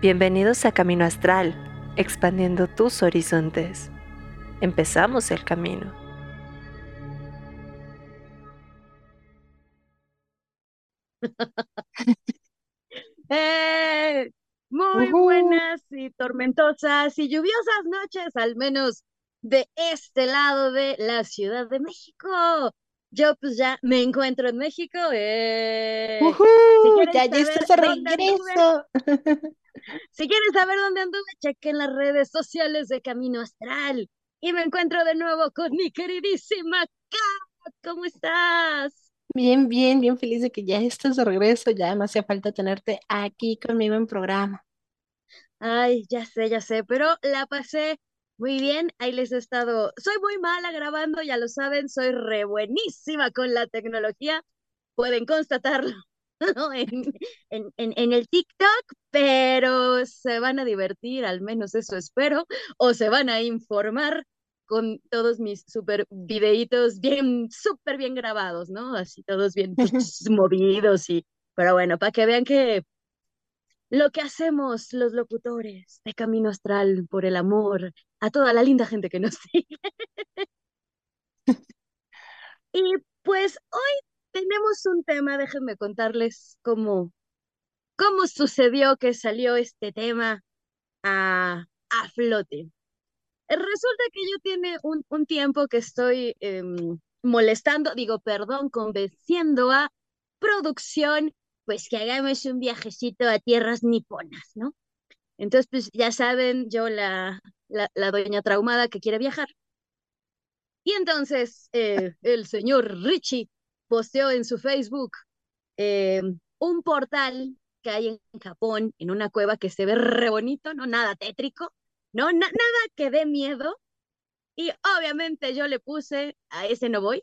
Bienvenidos a Camino Astral, expandiendo tus horizontes. Empezamos el camino. Eh, muy buenas y tormentosas y lluviosas noches, al menos de este lado de la Ciudad de México. Yo pues ya me encuentro en México. Eh. ya, ya estás de regreso. si quieren saber dónde anduve, chequen las redes sociales de Camino Astral. Y me encuentro de nuevo con mi queridísima Kat. ¿Cómo estás? Bien, bien, bien feliz de que ya estés de regreso. Ya me hacía falta tenerte aquí conmigo en programa. Ay, ya sé, ya sé, pero la pasé muy bien. Ahí les he estado. Soy muy mala grabando, ya lo saben, soy re buenísima con la tecnología. Pueden constatarlo en, en, en, el TikTok, pero se van a divertir, al menos eso espero, o se van a informar con todos mis super videitos bien, súper bien grabados, ¿no? Así todos bien movidos y, pero bueno, para que vean que lo que hacemos los locutores de Camino Astral por el amor a toda la linda gente que nos sigue. y pues hoy tenemos un tema, déjenme contarles cómo, cómo sucedió que salió este tema a, a flote. Resulta que yo tiene un, un tiempo que estoy em, molestando, digo, perdón, convenciendo a producción, pues que hagamos un viajecito a tierras niponas, ¿no? Entonces, pues ya saben, yo la, la, la doña traumada que quiere viajar. Y entonces eh, el señor Richie posteó en su Facebook em, un portal que hay en Japón, en una cueva que se ve re bonito, no nada tétrico, no, nada que dé miedo. Y obviamente yo le puse, a ese no voy.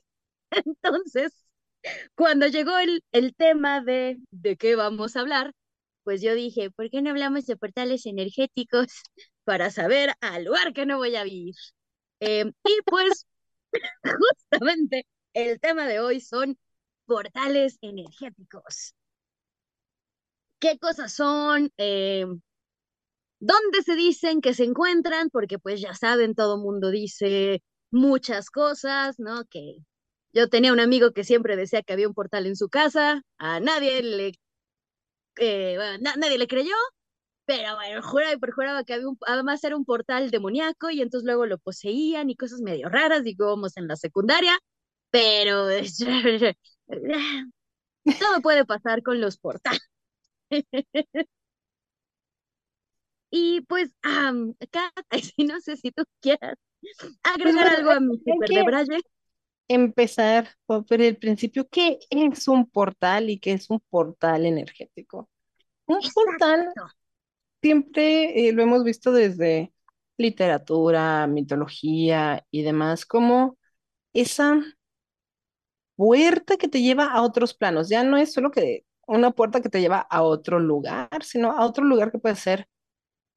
Entonces, cuando llegó el, el tema de de qué vamos a hablar, pues yo dije, ¿por qué no hablamos de portales energéticos para saber al lugar que no voy a vivir? Em, y pues, justamente el tema de hoy son portales energéticos. ¿Qué cosas son? Eh, ¿Dónde se dicen que se encuentran? Porque pues ya saben, todo mundo dice muchas cosas, ¿no? Que yo tenía un amigo que siempre decía que había un portal en su casa, a nadie le, eh, nadie le creyó, pero bueno, juraba y perjuraba que había un, además era un portal demoníaco y entonces luego lo poseían y cosas medio raras, digo, vamos en la secundaria, pero todo puede pasar con los portales. Y pues, acá, no sé si tú quieras agregar algo a mi super de Braille. Empezar por el principio, ¿qué es un portal y qué es un portal energético? Un portal siempre eh, lo hemos visto desde literatura, mitología y demás, como esa puerta que te lleva a otros planos. Ya no es solo que una puerta que te lleva a otro lugar, sino a otro lugar que puede ser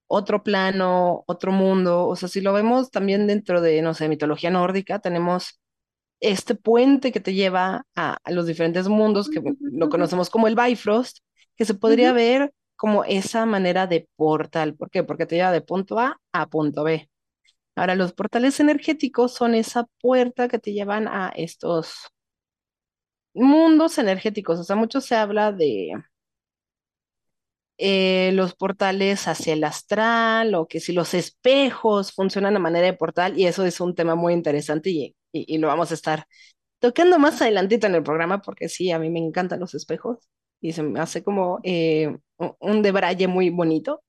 otro plano, otro mundo. O sea, si lo vemos también dentro de, no sé, mitología nórdica, tenemos este puente que te lleva a, los diferentes mundos, que lo conocemos como el Bifrost, que se podría ver como esa manera de portal. ¿Por qué? Porque te lleva de punto A a punto B. Ahora, los portales energéticos son esa puerta que te llevan a estos mundos energéticos. O sea, mucho se habla de eh, los portales hacia el astral o que si los espejos funcionan a manera de portal y eso es un tema muy interesante y, y, lo vamos a estar tocando más adelantito en el programa porque sí, a mí me encantan los espejos y se me hace como eh, un debraye muy bonito.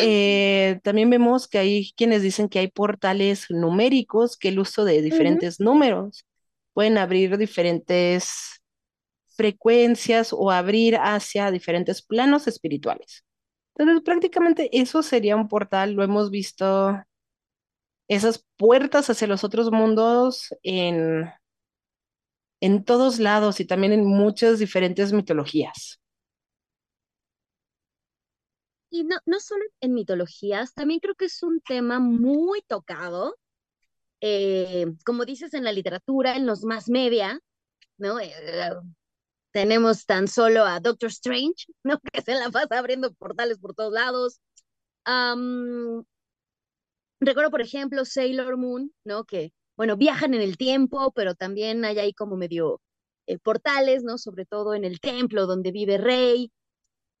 Eh, también vemos que hay quienes dicen que hay portales numéricos, que el uso de diferentes números pueden abrir diferentes frecuencias o abrir hacia diferentes planos espirituales. Entonces, prácticamente eso sería un portal, lo hemos visto, esas puertas hacia los otros mundos en, en todos lados y también en muchas diferentes mitologías. Y no, no solo en mitologías, también creo que es un tema muy tocado, eh, como dices en la literatura, en los más media, ¿no? Eh, tenemos tan solo a Doctor Strange, ¿no? Que se la pasa abriendo portales por todos lados. recuerdo, por ejemplo, Sailor Moon, ¿no? Que, bueno, viajan en el tiempo, pero también hay ahí como medio eh, portales, ¿no? Sobre todo en el templo donde vive Rey.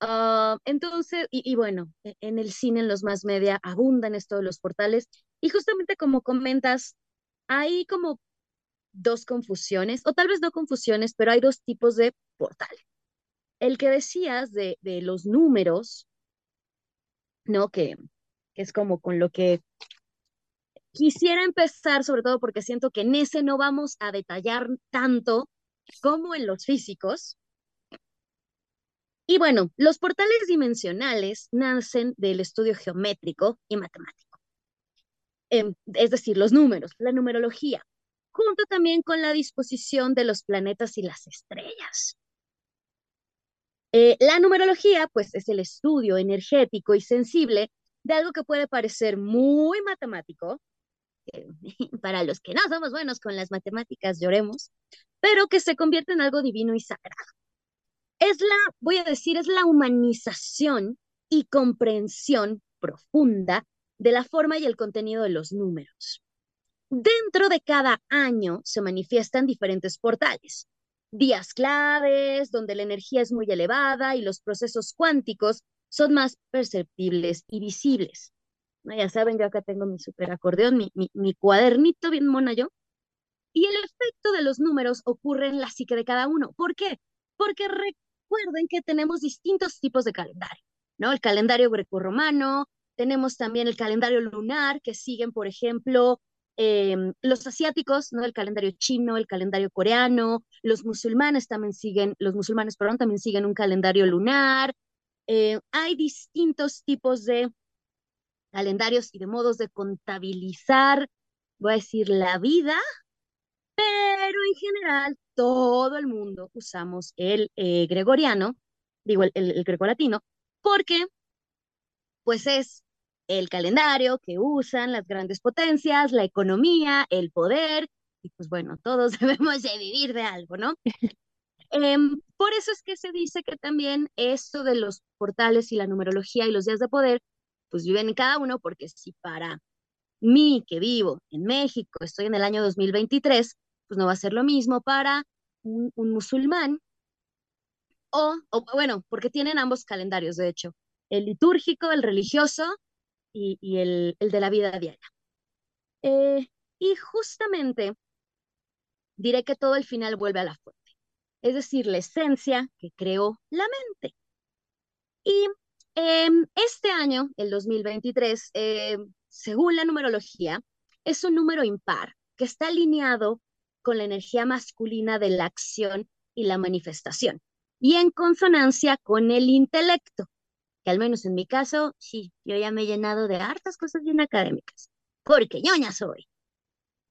Ah, entonces, y, bueno, e, en el cine, en los más media, abundan estos los portales. Y justamente como comentas, hay como dos confusiones, o tal vez no confusiones, pero hay dos tipos de portal. El que decías de, de los números, ¿no? Que es como con lo que quisiera empezar, sobre todo porque siento que en ese no vamos a detallar tanto como en los físicos. Y bueno, los portales dimensionales nacen del estudio geométrico y matemático, em, es decir, los números, la numerología, junto también con la disposición de los planetas y las estrellas. Eh, la numerología, pues, es el estudio energético y sensible de algo que puede parecer muy matemático, para los que no somos buenos con las matemáticas, lloremos, pero que se convierte en algo divino y sagrado. Es la, voy a decir, es la humanización y comprensión profunda de la forma y el contenido de los números. Dentro de cada año se manifiestan diferentes portales, días claves donde la energía es muy elevada y los procesos cuánticos son más perceptibles y visibles. Ya saben, yo acá tengo mi super acordeón, mi, mi, cuadernito bien mona yo. Y el efecto de los números ocurre en la psique de cada uno. ¿Por qué? Porque recuerden que tenemos distintos tipos de calendario, ¿no? El calendario grecorromano, tenemos también el calendario lunar, que siguen, por ejemplo, em, los asiáticos, ¿no? El calendario chino, el calendario coreano, los musulmanes también siguen, los musulmanes, perdón, también siguen un calendario lunar. Eh, hay distintos tipos de calendarios y de modos de contabilizar, voy a decir, la vida, pero en general todo el mundo usamos el eh, gregoriano, digo, el, el, grecolatino, porque pues es el calendario que usan las grandes potencias, la economía, el poder, y pues bueno, todos debemos de vivir de algo, ¿no? Em, por eso es que se dice que también esto de los portales y la numerología y los días de poder pues viven en cada uno, porque si para mí que vivo en México, estoy en el año 2023, pues no va a ser lo mismo para un, musulmán, o, bueno, porque tienen ambos calendarios, de hecho, el litúrgico, el religioso y, el, de la vida diaria. Eh, y justamente diré que todo el final vuelve a la fuente, es decir, la esencia que creó la mente. Y Em, este año, el 2023, em, según la numerología, es un número impar que está alineado con la energía masculina de la acción y la manifestación y en consonancia con el intelecto, que al menos en mi caso, sí, yo ya me he llenado de hartas cosas bien académicas, porque ñoña soy.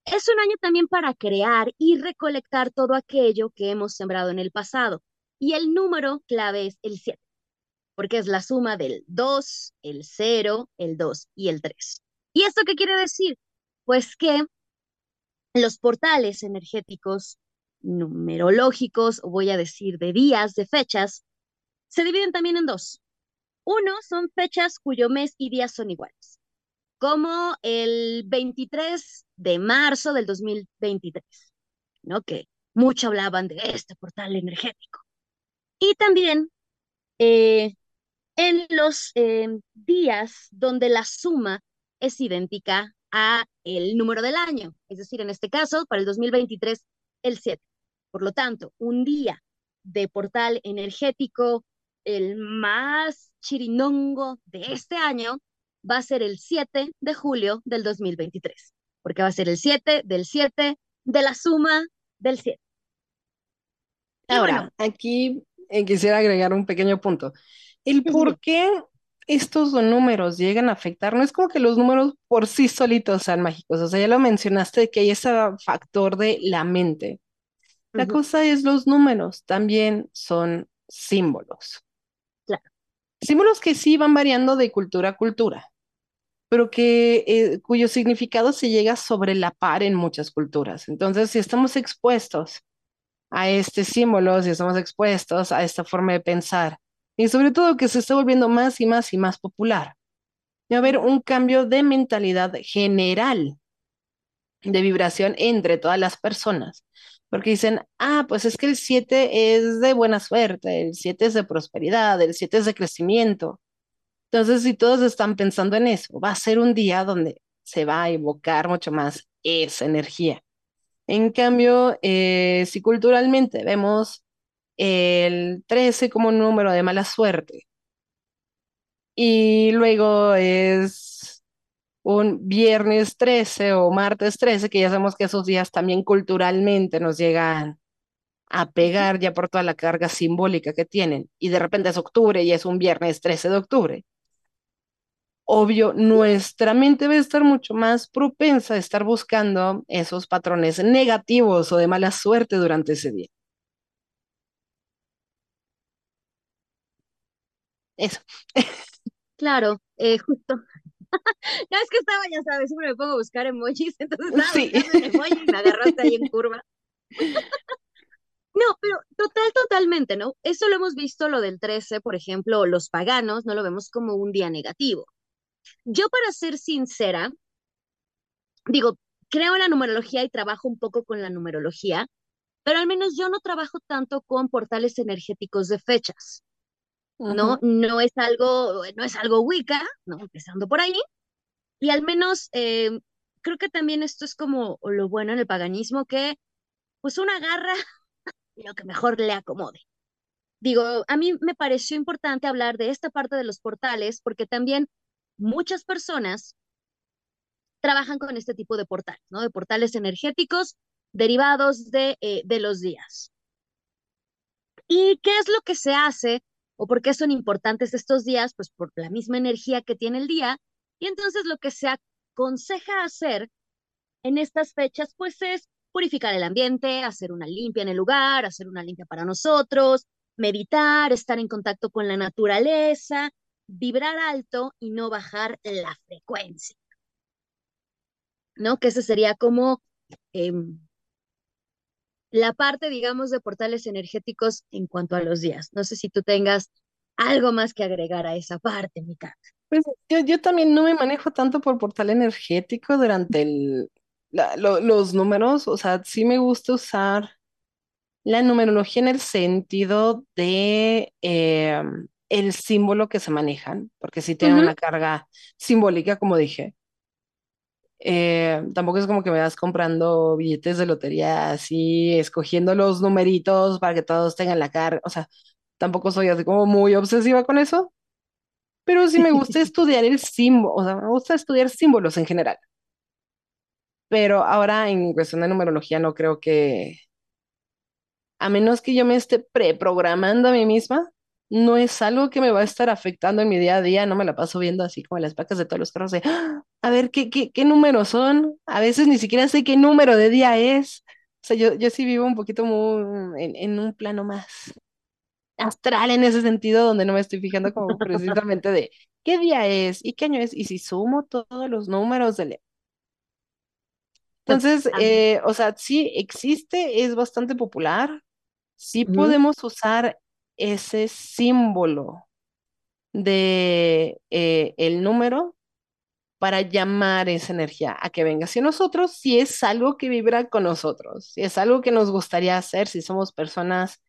Es un año también para crear y recolectar todo aquello que hemos sembrado en el pasado. Y el número clave es el 7 porque es la suma del 2, el 0, el 2 y el 3. ¿Y esto qué quiere decir? Pues que los portales energéticos numerológicos, o voy a decir de días, de fechas, se dividen también en dos. Uno son fechas cuyo mes y días son iguales, como el 23 de marzo del 2023, ¿no? Que mucho hablaban de este portal energético. Y también eh, en los eh, días donde la suma es idéntica a el número del año, es decir, en este caso, para el 2023, el 7. Por lo tanto, un día de portal energético, el más chirinongo de este año, va a ser el 7 de julio del 2023, porque va a ser el 7 del 7 de la suma del 7. Ahora, aquí eh, quisiera agregar un pequeño punto. El por qué estos números llegan a afectar, no es como que los números por sí solitos sean mágicos, o sea, ya lo mencionaste que hay ese factor de la mente. La cosa es los números, también son símbolos. Claro. Símbolos que sí van variando de cultura a cultura, pero que eh, cuyo significado se llega sobre la par en muchas culturas. Entonces, si estamos expuestos a este símbolo, si estamos expuestos a esta forma de pensar. Y sobre todo que se está volviendo más y más y más popular. Va a haber un cambio de mentalidad general, de vibración entre todas las personas. Porque dicen, ah, pues es que el 7 es de buena suerte, el 7 es de prosperidad, el 7 es de crecimiento. Entonces, si todos están pensando en eso, va a ser un día donde se va a evocar mucho más esa energía. En cambio, eh, si culturalmente vemos el 13 como un número de mala suerte. Y luego es un viernes 13 o martes 13, que ya sabemos que esos días también culturalmente nos llegan a pegar ya por toda la carga simbólica que tienen, y de repente es octubre y es un viernes 13 de octubre, obvio, nuestra mente va a estar mucho más propensa a estar buscando esos patrones negativos o de mala suerte durante ese día. Eso. Claro, eh, justo. ya es que estaba, ya sabes, siempre me pongo a buscar emojis, entonces estaba Sí. un emoji y me agarraste ahí en curva. No, pero total, totalmente, ¿no? Eso lo hemos visto, lo del 13, por ejemplo, los paganos, no lo vemos como un día negativo. Yo, para ser sincera, digo, creo en la numerología y trabajo un poco con la numerología, pero al menos yo no trabajo tanto con portales energéticos de fechas, ¿no? No es algo, no es algo Wicca, ¿no? Empezando por ahí. Y al menos eh, creo que también esto es como lo bueno en el paganismo, que pues uno agarra lo que mejor le acomode. Digo, a mí me pareció importante hablar de esta parte de los portales porque también muchas personas trabajan con este tipo de portales, ¿no? De portales energéticos derivados de, eh, de los días. ¿Y qué es lo que se hace o por qué son importantes estos días? Pues por la misma energía que tiene el día. Y entonces lo que se aconseja hacer en estas fechas, pues es purificar el ambiente, hacer una limpia en el lugar, hacer una limpia para nosotros, meditar, estar en contacto con la naturaleza, vibrar alto y no bajar la frecuencia. ¿No? Que ese sería como eh, la parte, digamos, de portales energéticos en cuanto a los días. No sé si tú tengas algo más que agregar a esa parte, mi Kat. Pues yo, yo también no me manejo tanto por portal energético durante el, la- lo- los números, o sea, sí me gusta usar la numerología en el sentido de eh, el símbolo que se manejan, porque sí tienen Ujú. una carga simbólica, como dije. Eh, tampoco es como que me vas comprando billetes de lotería así, escogiendo los numeritos para que todos tengan la carga, o sea, tampoco soy así como muy obsesiva con eso, pero sí me gusta estudiar el símbolo, o sea, me gusta estudiar símbolos en general. Pero ahora en cuestión de numerología no creo que, a menos que yo me esté preprogramando a mí misma, no es algo que me va a estar afectando en mi día a día, no me la paso viendo así como las placas de todos los carros de, "Ah, a ver, ¿qué, qué, qué números son? A veces ni siquiera sé qué número de día es. O sea, yo, yo sí vivo un poquito muy en, en un plano más astral en ese sentido, donde no me estoy fijando como precisamente de qué día es y qué año es, y si sumo todos los números del... Entonces, Ah, eh, o sea, sí existe, es bastante popular, sí podemos usar ese símbolo de eh, el número para llamar esa energía a que venga hacia nosotros, si es algo que vibra con nosotros, si es algo que nos gustaría hacer, si somos personas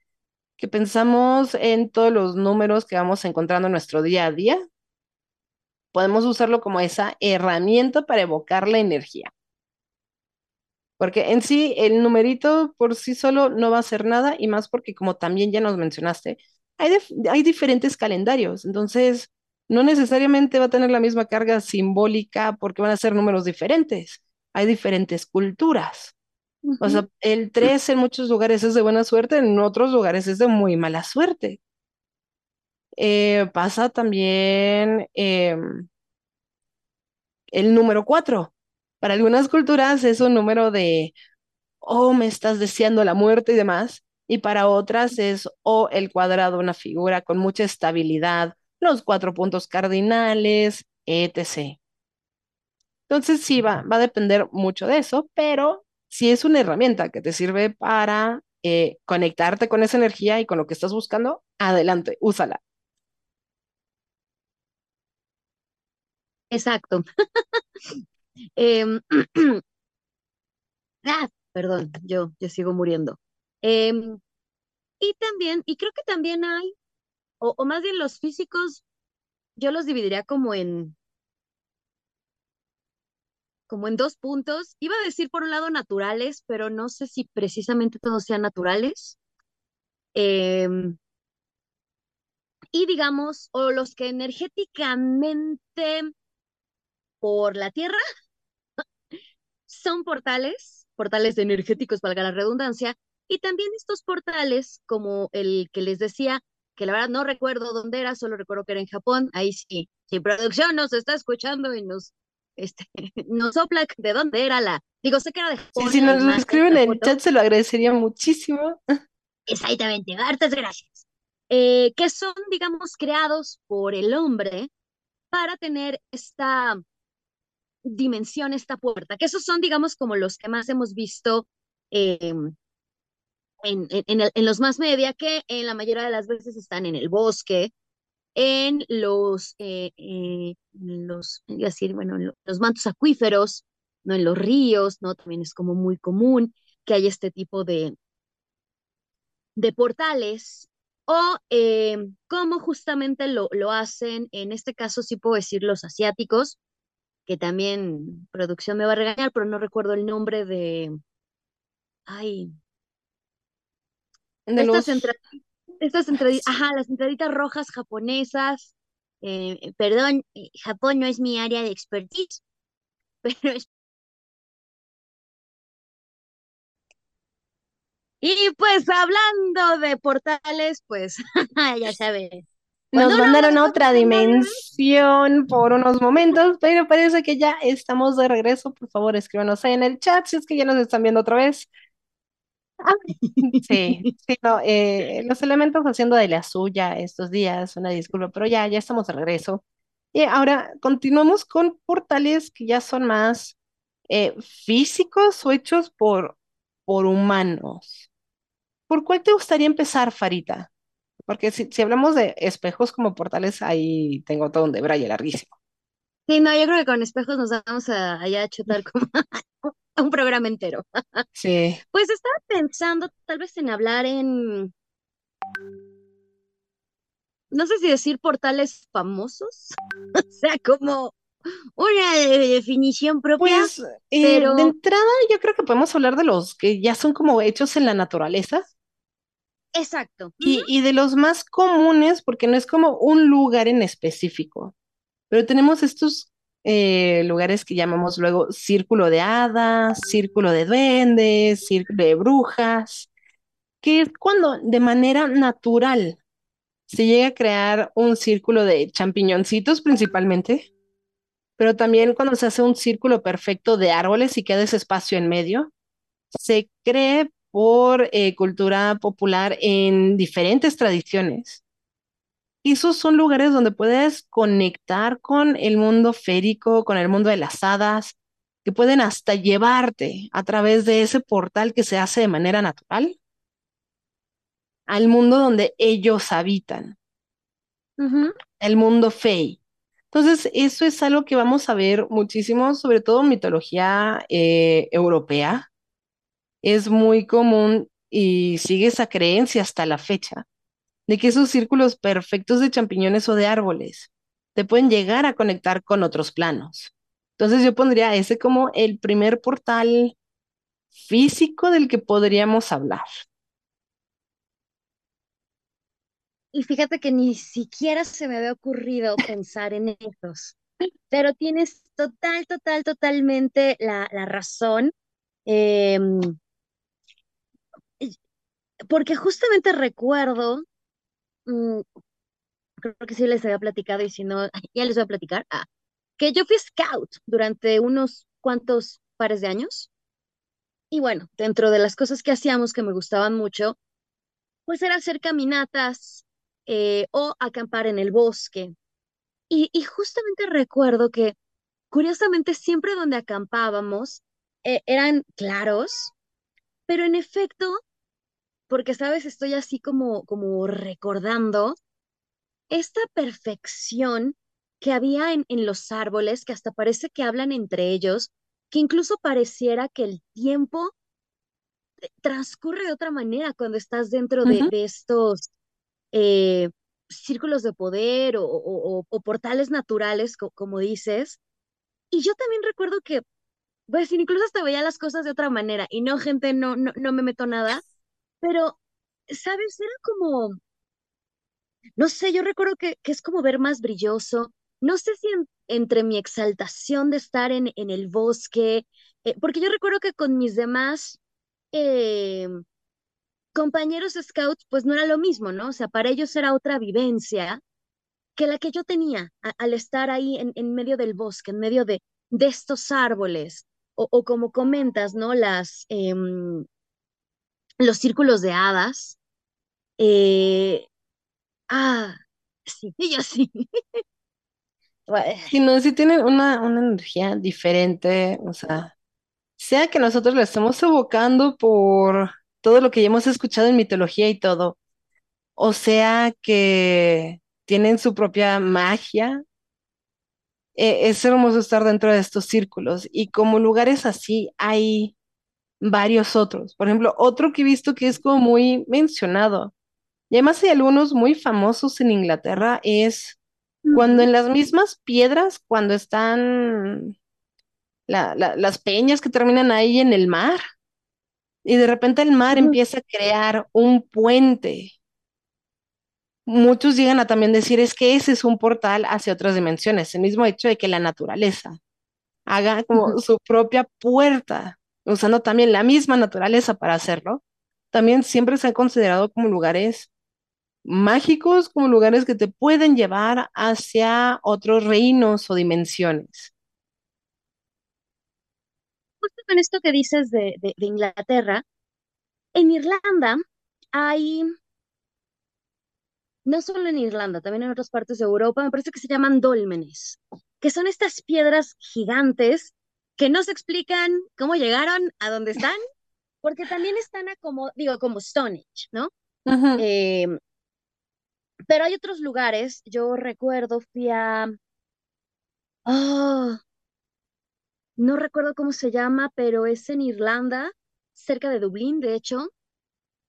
que pensamos en todos los números que vamos encontrando en nuestro día a día, podemos usarlo como esa herramienta para evocar la energía. Porque en sí el numerito por sí solo no va a hacer nada y más porque como también ya nos mencionaste, hay, hay diferentes calendarios, entonces no necesariamente va a tener la misma carga simbólica porque van a ser números diferentes. Hay diferentes culturas. O sea, el 3 en muchos lugares es de buena suerte, en otros lugares es de muy mala suerte. Eh, pasa también em, el número 4. Para algunas culturas es un número de oh, me estás deseando la muerte y demás. Y para otras es o el cuadrado, una figura con mucha estabilidad, los cuatro puntos cardinales, etc. Entonces sí va, va a depender mucho de eso, pero sí es una herramienta que te sirve para eh, conectarte con esa energía y con lo que estás buscando, adelante, úsala. Exacto. Em, ah, perdón, yo, yo sigo muriendo. Em, y también, y creo que también hay, o, más bien los físicos, yo los dividiría como en, como en dos puntos. Iba a decir por un lado naturales, pero no sé si precisamente todos sean naturales. Em, y digamos, o los que energéticamente por la Tierra son portales, portales energéticos, valga la redundancia, y también estos portales, como el que les decía, que la verdad no recuerdo dónde era, solo recuerdo que era en Japón, ahí sí, si producción nos está escuchando y nos, este, nos sopla de dónde era la, digo, sé que era de Japón. Sí, si nos lo escriben en el chat se lo agradecería muchísimo. Exactamente, hartas gracias. Eh, que son, digamos, creados por el hombre para tener esta dimensión, esta puerta, que esos son, digamos, como los que más hemos visto em, en, en, los más media, que en la mayoría de las veces están en el bosque, en los, eh, eh, los, decir, bueno, los mantos acuíferos, ¿no? En los ríos, ¿no? También es como muy común que haya este tipo de, de portales o eh, cómo justamente lo, lo hacen, en este caso sí puedo decir los asiáticos, que también producción me va a regañar, pero no recuerdo el nombre de... Ay. De estas, estas entraditas, ajá, las entraditas rojas japonesas. Eh, perdón, eh, Japón no es mi área de expertise, pero es Y pues hablando de portales, pues ya sabes. Nos mandaron a otra dimensión por unos momentos, pero parece que ya estamos de regreso. Por favor, escríbanos ahí en el chat si es que ya nos están viendo otra vez. Ah, sí, sí, no, eh, los elementos haciendo de la suya estos días, una disculpa, pero ya, ya estamos de regreso. Y ahora continuamos con portales que ya son más eh, físicos o hechos por, por humanos. ¿Por cuál te gustaría empezar, Farita? Porque si, hablamos de espejos como portales, ahí tengo todo un debraye larguísimo. Sí, no, yo creo que con espejos nos vamos a, allá a chutar como un programa entero. Sí. Pues estaba pensando tal vez en hablar en, no sé si decir portales famosos, o sea, como una definición propia. Pues, eh, pero... de entrada yo creo que podemos hablar de los que ya son como hechos en la naturaleza. Exacto. Y, de los más comunes, porque no es como un lugar en específico, pero tenemos estos eh, lugares que llamamos luego círculo de hadas, círculo de duendes, círculo de brujas, que es cuando de manera natural se llega a crear un círculo de champiñoncitos principalmente, pero también cuando se hace un círculo perfecto de árboles y queda ese espacio en medio, se cree por eh, cultura popular en diferentes tradiciones. Y esos son lugares donde puedes conectar con el mundo férico, con el mundo de las hadas, que pueden hasta llevarte a través de ese portal que se hace de manera natural al mundo donde ellos habitan, el mundo fey. Entonces, eso es algo que vamos a ver muchísimo, sobre todo en mitología eh, europea, es muy común y sigue esa creencia hasta la fecha, de que esos círculos perfectos de champiñones o de árboles te pueden llegar a conectar con otros planos. Entonces yo pondría ese como el primer portal físico del que podríamos hablar. Y fíjate que ni siquiera se me había ocurrido pensar en esos, pero tienes total, total, totalmente la, razón. Em, porque justamente recuerdo, mm, creo que sí les había platicado y si no, ya les voy a platicar, ah, que yo fui scout durante unos cuantos pares de años. Y bueno, dentro de las cosas que hacíamos que me gustaban mucho, pues era hacer caminatas eh, o acampar en el bosque. Y, y, justamente recuerdo que, curiosamente, siempre donde acampábamos eh, eran claros, pero en efecto porque, sabes, estoy así como, como recordando esta perfección que había en, en los árboles, que hasta parece que hablan entre ellos, que incluso pareciera que el tiempo eh, transcurre de otra manera cuando estás dentro de, de estos eh, círculos de poder o, o- o- o portales naturales, co- como dices. Y yo también recuerdo que, pues, incluso hasta veía las cosas de otra manera. Y no, gente, no, no, no me meto nada, pero, ¿sabes? Era como No sé, yo recuerdo que, que es como ver más brilloso. No sé si en- entre mi exaltación de estar en, en el bosque, eh, porque yo recuerdo que con mis demás eh, compañeros scouts, pues no era lo mismo, ¿no? O sea, para ellos era otra vivencia que la que yo tenía al estar ahí en, en medio del bosque, en medio de, de estos árboles, o, o como comentas, ¿no? Las, em, los círculos de hadas. eh, ah, sí, yo sí. Si no, si tienen una, una energía diferente, o sea, sea que nosotros la estemos evocando por todo lo que ya hemos escuchado en mitología y todo, o sea que tienen su propia magia, eh, es hermoso estar dentro de estos círculos y como lugares así hay varios otros. Por ejemplo, otro que he visto que es como muy mencionado, y además hay algunos muy famosos en Inglaterra, es cuando en las mismas piedras, cuando están la- la- las peñas que terminan ahí en el mar, y de repente el mar empieza a crear un puente. Muchos llegan a también decir es que ese es un portal hacia otras dimensiones, el mismo hecho de que la naturaleza haga como su propia puerta, usando también la misma naturaleza para hacerlo. También siempre se han considerado como lugares mágicos, como lugares que te pueden llevar hacia otros reinos o dimensiones. Justo con esto que dices de, de, de Inglaterra, en Irlanda hay, no solo en Irlanda, también en otras partes de Europa, me parece que se llaman dólmenes, que son estas piedras gigantes que no se explican cómo llegaron a donde están, porque también están a como, digo, como Stonehenge, ¿no? Eh, pero hay otros lugares, yo recuerdo, fui a, oh, no recuerdo cómo se llama, pero es en Irlanda, cerca de Dublín, de hecho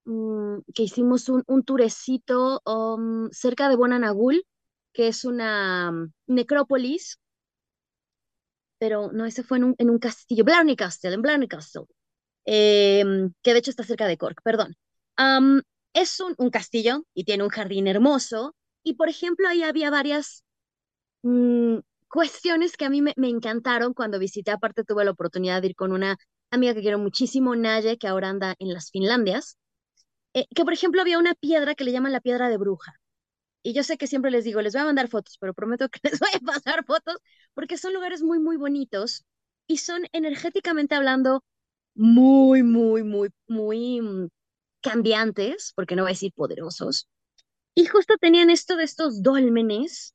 mm, que hicimos un, un tourecito um, cerca de Bonanagul, que es una mm, necrópolis, pero no, ese fue en un, en un castillo, Blarney Castle, en Blarney Castle, em, que de hecho está cerca de Cork, perdón. Am, es un, un castillo y tiene un jardín hermoso, y por ejemplo ahí había varias mm, cuestiones que a mí me, me encantaron cuando visité, aparte tuve la oportunidad de ir con una amiga que quiero muchísimo, Naye, que ahora anda en las Finlandias, eh, que por ejemplo había una piedra que le llaman la piedra de bruja. Y yo sé que siempre les digo, les voy a mandar fotos, pero prometo que les voy a pasar fotos porque son lugares muy, muy bonitos y son energéticamente hablando muy, muy, muy, muy mm, cambiantes, porque no voy a decir poderosos. Y justo tenían esto de estos dólmenes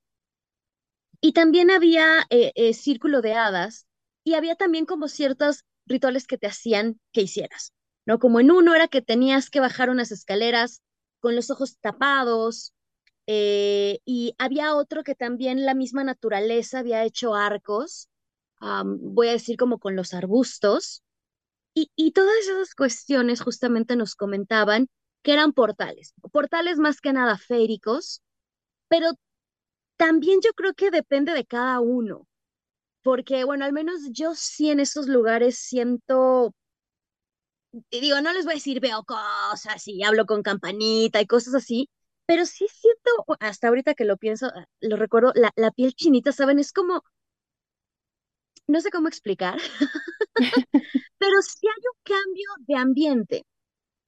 y también había eh, eh, círculo de hadas y había también como ciertos rituales que te hacían que hicieras, ¿no? Como en uno era que tenías que bajar unas escaleras con los ojos tapados eh, y había otro que también la misma naturaleza había hecho arcos, voy a decir como con los arbustos, y, y todas esas cuestiones justamente nos comentaban que eran portales, portales más que nada féricos, pero también yo creo que depende de cada uno, porque bueno, al menos yo sí en esos lugares siento, digo, no les voy a decir veo cosas y hablo con campanita y cosas así, pero sí siento, hasta ahorita que lo pienso, ah, lo recuerdo, la, la piel chinita, ¿saben? Es como, no sé cómo explicar, pero sí hay un cambio de ambiente,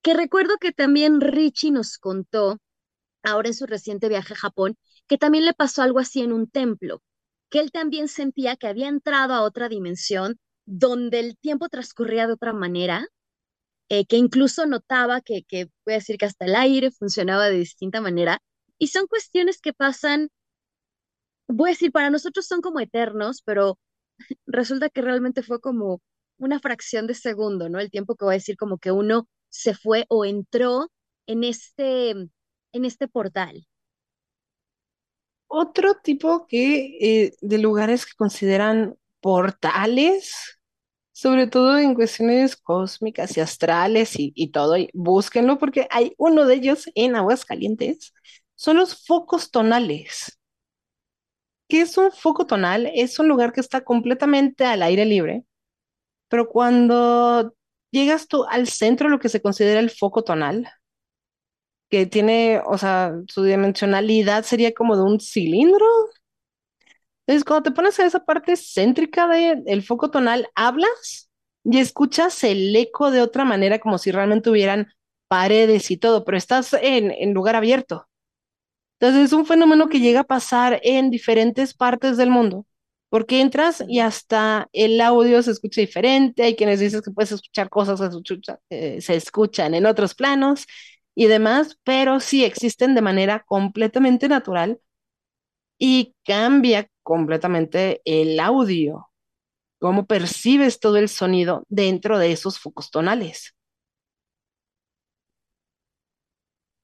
que recuerdo que también Richie nos contó, ahora en su reciente viaje a Japón, que también le pasó algo así en un templo, que él también sentía que había entrado a otra dimensión donde el tiempo transcurría de otra manera eh, que incluso notaba que, que, voy a decir que hasta el aire funcionaba de distinta manera. Y son cuestiones que pasan, voy a decir, para nosotros son como eternos, pero resulta que realmente fue como una fracción de segundo, ¿no? El tiempo que voy a decir como que uno se fue o entró en este, en este portal? Otro tipo que, eh, de lugares que consideran portales, sobre todo en cuestiones cósmicas y astrales y, y todo, y búsquenlo porque hay uno de ellos en Aguascalientes, son los focos tonales. ¿Qué es un foco tonal? Es un lugar que está completamente al aire libre, pero cuando llegas tú al centro, lo que se considera el foco tonal, que tiene, o sea, su dimensionalidad sería como de un cilindro. Entonces, cuando te pones en esa parte céntrica del foco tonal, hablas y escuchas el eco de otra manera, como si realmente hubieran paredes y todo, pero estás en, en lugar abierto. Entonces, es un fenómeno que llega a pasar en diferentes partes del mundo, porque entras y hasta el audio se escucha diferente, hay quienes dicen que puedes escuchar cosas que se, eh, se escuchan en otros planos y demás, pero sí existen de manera completamente natural y cambia completamente el audio, cómo percibes todo el sonido dentro de esos focos tonales.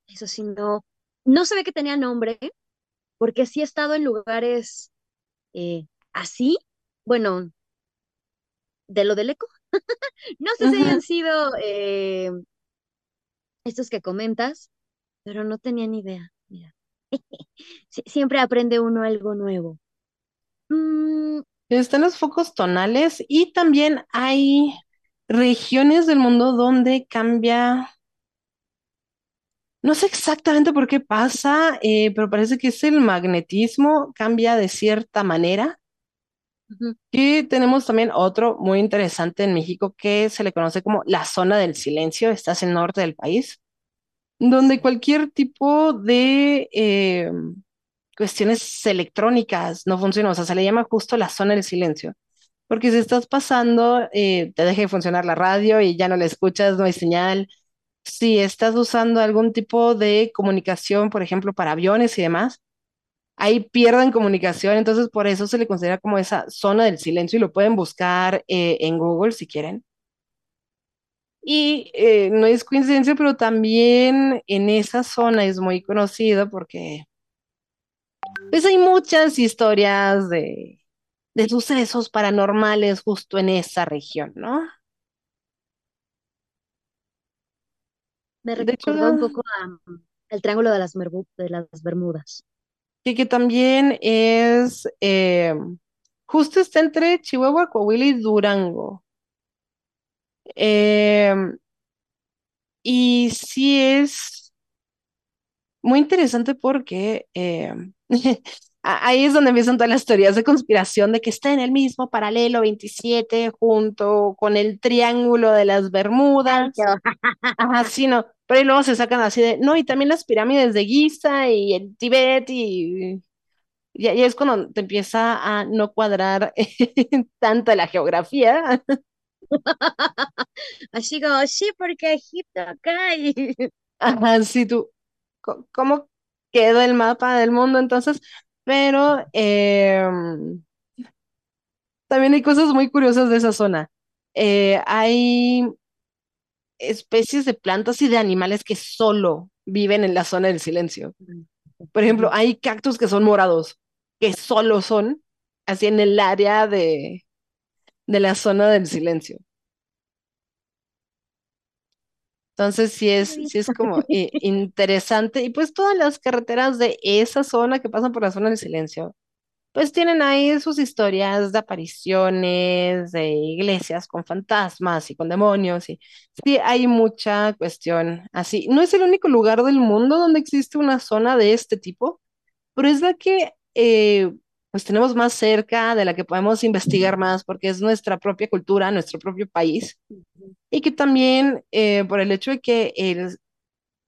Eso sí, no, no se ve que tenía nombre, porque sí he estado en lugares eh, así, bueno, de lo del eco. No sé si Ujú. hayan sido eh, estos que comentas, pero no tenía ni idea. Mira, siempre aprende uno algo nuevo. Mm, Están los focos tonales y también hay regiones del mundo donde cambia, no sé exactamente por qué pasa, eh, pero parece que es el magnetismo, cambia de cierta manera. Y tenemos también otro muy interesante en México que se le conoce como la zona del silencio, estás en el norte del país, donde cualquier tipo de eh, cuestiones electrónicas no funcionan, o sea, se le llama justo la zona del silencio. Porque si estás pasando, eh, te deja de funcionar la radio y ya no la escuchas, no hay señal. Si estás usando algún tipo de comunicación, por ejemplo, para aviones y demás, ahí pierden comunicación, entonces por eso se le considera como esa zona del silencio y lo pueden buscar eh, en Google si quieren. Y eh, no es coincidencia, pero también en esa zona es muy conocido porque pues hay muchas historias de, de sucesos paranormales justo en esa región, ¿no? Me recordó un poco a, mm, al Triángulo de las, Merbu- de las Bermudas. Sí, que también es, eh, justo está entre Chihuahua, Coahuila y Durango. Eh, y sí es muy interesante porque eh, a- ahí es donde empiezan todas las teorías de conspiración de que está en el mismo paralelo 27 junto con el Triángulo de las Bermudas. qué Ajá, sí, no. Pero ahí luego se sacan así de, no, y también las pirámides de Giza y el Tíbet y Y ahí es cuando te empieza a no cuadrar tanto la geografía. Así como, sí, porque Egipto acá y... Ajá, sí, tú, ¿cómo quedó el mapa del mundo entonces? Pero em, también hay cosas muy curiosas de esa zona. Eh, hay especies de plantas y de animales que solo viven en la zona del silencio. Por ejemplo, hay cactus que son morados, que solo son así en el área de, de la zona del silencio. Entonces sí es, sí es como eh, interesante. Y pues todas las carreteras de esa zona que pasan por la zona del silencio, pues tienen ahí sus historias de apariciones, de iglesias con fantasmas y con demonios. Y sí, hay mucha cuestión así. No es el único lugar del mundo donde existe una zona de este tipo, pero es la que eh, pues tenemos más cerca, de la que podemos investigar más, porque es nuestra propia cultura, nuestro propio país. Y que también eh, por el hecho de que el-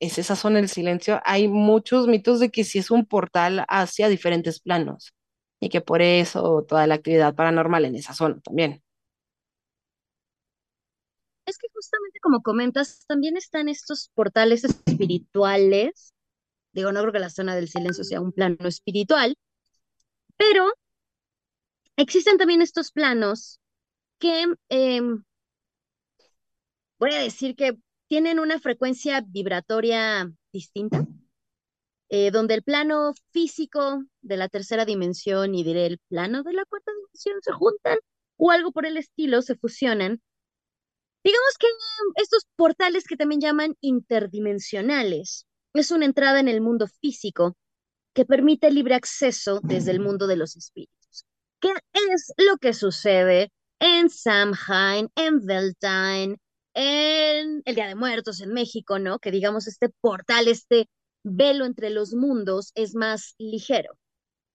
es esa zona del silencio, hay muchos mitos de que sí es un portal hacia diferentes planos y que por eso toda la actividad paranormal en esa zona también. Es que justamente como comentas, también están estos portales espirituales. Digo, no creo que la zona del silencio sea un plano espiritual, pero existen también estos planos que em, voy a decir que tienen una frecuencia vibratoria distinta, eh, donde el plano físico de la tercera dimensión y diré el plano de la cuarta dimensión se juntan o algo por el estilo, se fusionan. Digamos que estos portales que también llaman interdimensionales es una entrada en el mundo físico que permite libre acceso desde el mundo de los espíritus. ¿Qué es lo que sucede en Samhain, en Beltane, en el Día de Muertos en México, ¿no? Que digamos este portal, este velo entre los mundos es más ligero.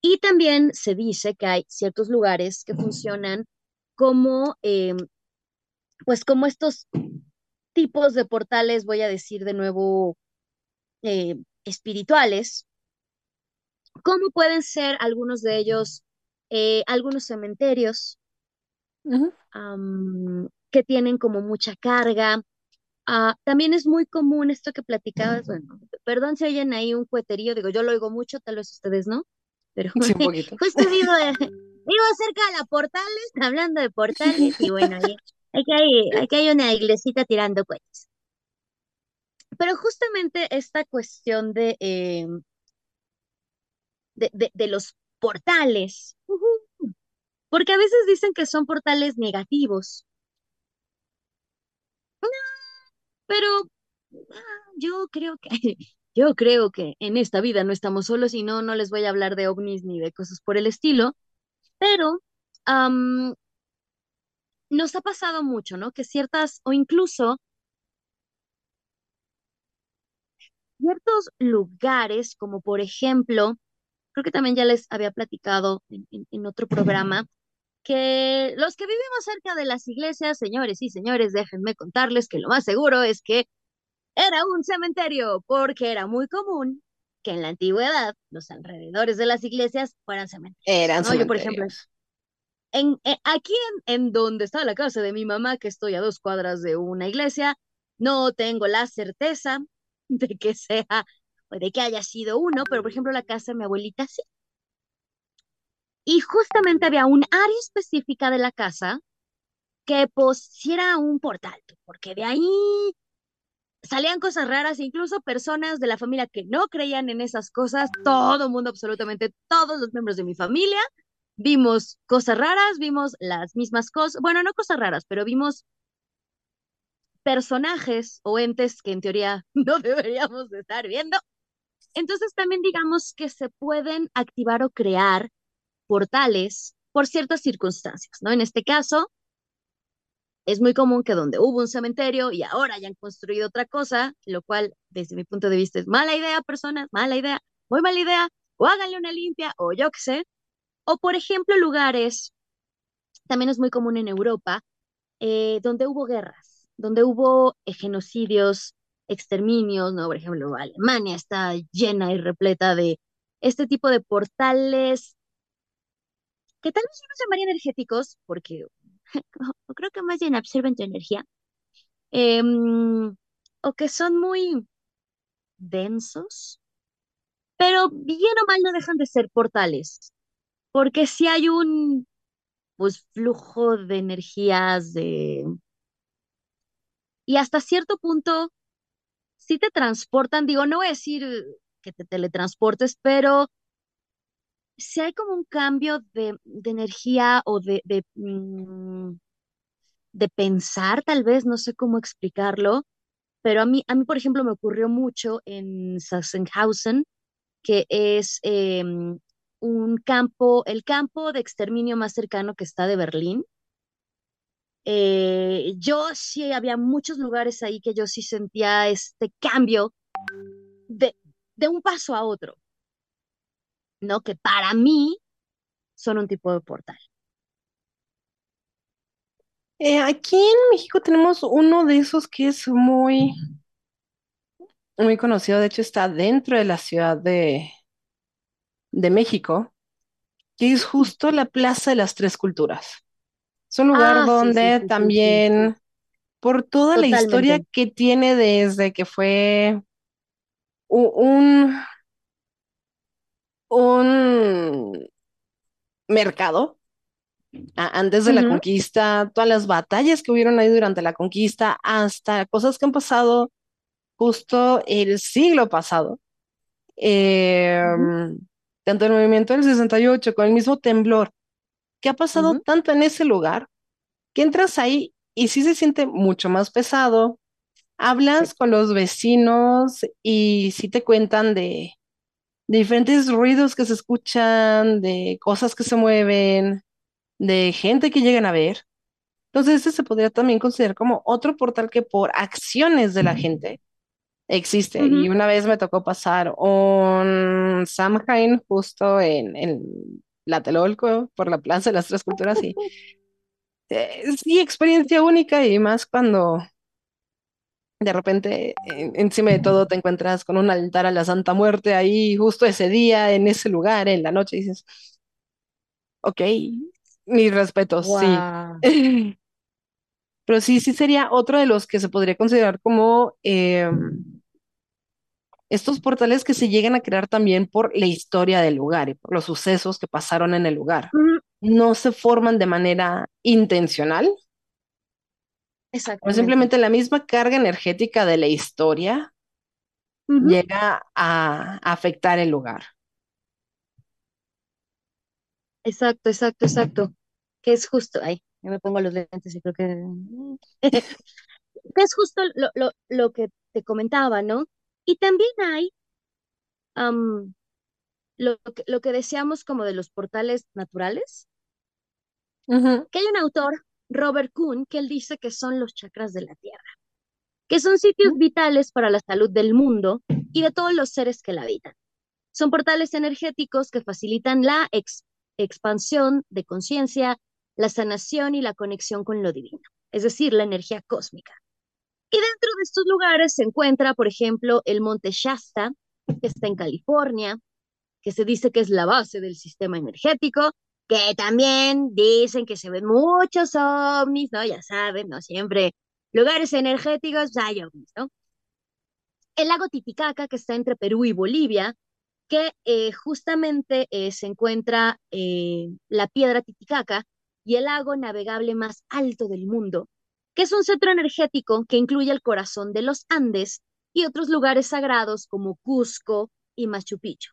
Y también se dice que hay ciertos lugares que funcionan como, em, pues como estos tipos de portales, voy a decir de nuevo, eh, espirituales, como pueden ser algunos de ellos, eh, algunos cementerios que tienen como mucha carga. Ah, también es muy común esto que platicabas, bueno, perdón si oyen ahí un cueterío, digo, yo lo oigo mucho, tal vez ustedes no, pero Sí, un poquito. justo vivo, vivo cerca de la Portales, hablando de portales, y bueno, ahí, aquí hay, aquí hay una iglesita tirando cohetes. Pero justamente esta cuestión de, eh, de, de, de los portales, porque a veces dicen que son portales negativos, pero ah, yo creo que, yo creo que en esta vida no estamos solos y no, no les voy a hablar de ovnis ni de cosas por el estilo, pero nos ha pasado mucho, ¿no? Que ciertas, o incluso ciertos lugares, como por ejemplo, creo que también ya les había platicado en, en- en otro programa, que los que vivimos cerca de las iglesias, señores y señores, déjenme contarles que lo más seguro es que era un cementerio, porque era muy común que en la antigüedad los alrededores de las iglesias fueran cementerios, Eran ¿no? Yo, por ejemplo, en, eh, aquí en, en donde está la casa de mi mamá, que estoy a dos cuadras de una iglesia, no tengo la certeza de que sea de que haya sido uno, pero por ejemplo la casa de mi abuelita sí. Y justamente había un área específica de la casa que pues sí era un portal, porque de ahí salían cosas raras, incluso personas de la familia que no creían en esas cosas, todo el mundo, absolutamente todos los miembros de mi familia, vimos cosas raras, vimos las mismas cosas, bueno, no cosas raras, pero vimos personajes o entes que en teoría no deberíamos de estar viendo. Entonces también digamos que se pueden activar o crear portales por ciertas circunstancias, ¿no? En este caso, es muy común que donde hubo un cementerio y ahora hayan construido otra cosa, lo cual desde mi punto de vista es mala idea, personas, mala idea, muy mala idea, o háganle una limpia, o yo qué sé. O por ejemplo, lugares, también es muy común en Europa, eh, donde hubo guerras, donde hubo eh, genocidios, exterminios, ¿no? Por ejemplo, Alemania está llena y repleta de este tipo de portales que tal vez yo los llamaría energéticos, porque creo que más bien absorben tu energía, em, o que son muy densos, pero bien o mal no dejan de ser portales, porque si hay un pues flujo de energías de y hasta cierto punto sí te transportan, digo, no voy a decir que te teletransportes, pero si hay como un cambio de, de energía o de, de, mm, de pensar, tal vez, no sé cómo explicarlo, pero a mí, a mí, por ejemplo, me ocurrió mucho en Sachsenhausen, que es em, un campo, el campo de exterminio más cercano que está de Berlín. Eh, yo sí, había muchos lugares ahí que yo sí sentía este cambio de, de un paso a otro, ¿no? Que para mí son un tipo de portal. Eh, aquí en México tenemos uno de esos que es muy, muy conocido. De hecho, está dentro de la Ciudad de, de México, que es justo la Plaza de las Tres Culturas. Es un lugar Ah, donde sí, sí, también, por toda la historia que tiene desde que fue un, un mercado antes de la conquista, todas las batallas que hubieron ahí durante la conquista, hasta cosas que han pasado justo el siglo pasado. Em, tanto el movimiento del 68 con el mismo temblor, que ha pasado tanto en ese lugar, que entras ahí y sí se siente mucho más pesado. Hablas con los vecinos y sí te cuentan de, de diferentes ruidos que se escuchan, de cosas que se mueven, de gente que llegan a ver. Entonces, este se podría también considerar como otro portal que por acciones de la gente existe. Y una vez me tocó pasar un Samhain justo en, en la Telolco, por la Plaza de las Tres Culturas, y eh, sí, experiencia única, y más cuando de repente encima de todo te encuentras con un altar a la Santa Muerte ahí, justo ese día, en ese lugar, en la noche, y dices, ok, mis respetos, sí. Pero sí, sí sería otro de los que se podría considerar como em, estos portales que se llegan a crear también por la historia del lugar y por los sucesos que pasaron en el lugar. No se forman de manera intencional. Exacto. Simplemente la misma carga energética de la historia llega a afectar el lugar. Exacto, exacto, exacto. Que es justo, ay, yo me pongo los lentes y creo que... que es justo lo, lo, que te comentaba, ¿no? Y también hay lo, lo, que decíamos como de los portales naturales, que hay un autor, Robert Kuhn, que él dice que son los chakras de la Tierra, que son sitios mm. vitales para la salud del mundo y de todos los seres que la habitan. Son portales energéticos que facilitan la expansión de conciencia, la sanación y la conexión con lo divino, es decir, la energía cósmica. Y dentro de estos lugares se encuentra, por ejemplo, el monte Shasta, que está en California, que se dice que es la base del sistema energético, que también dicen que se ven muchos ovnis, ¿no? Ya saben, ¿no? Siempre lugares energéticos, hay ovnis, ¿no? El lago Titicaca, que está entre Perú y Bolivia, que eh, justamente eh, se encuentra eh, la piedra Titicaca y el lago navegable más alto del mundo, que es un centro energético que incluye el corazón de los Andes y otros lugares sagrados como Cusco y Machu Picchu,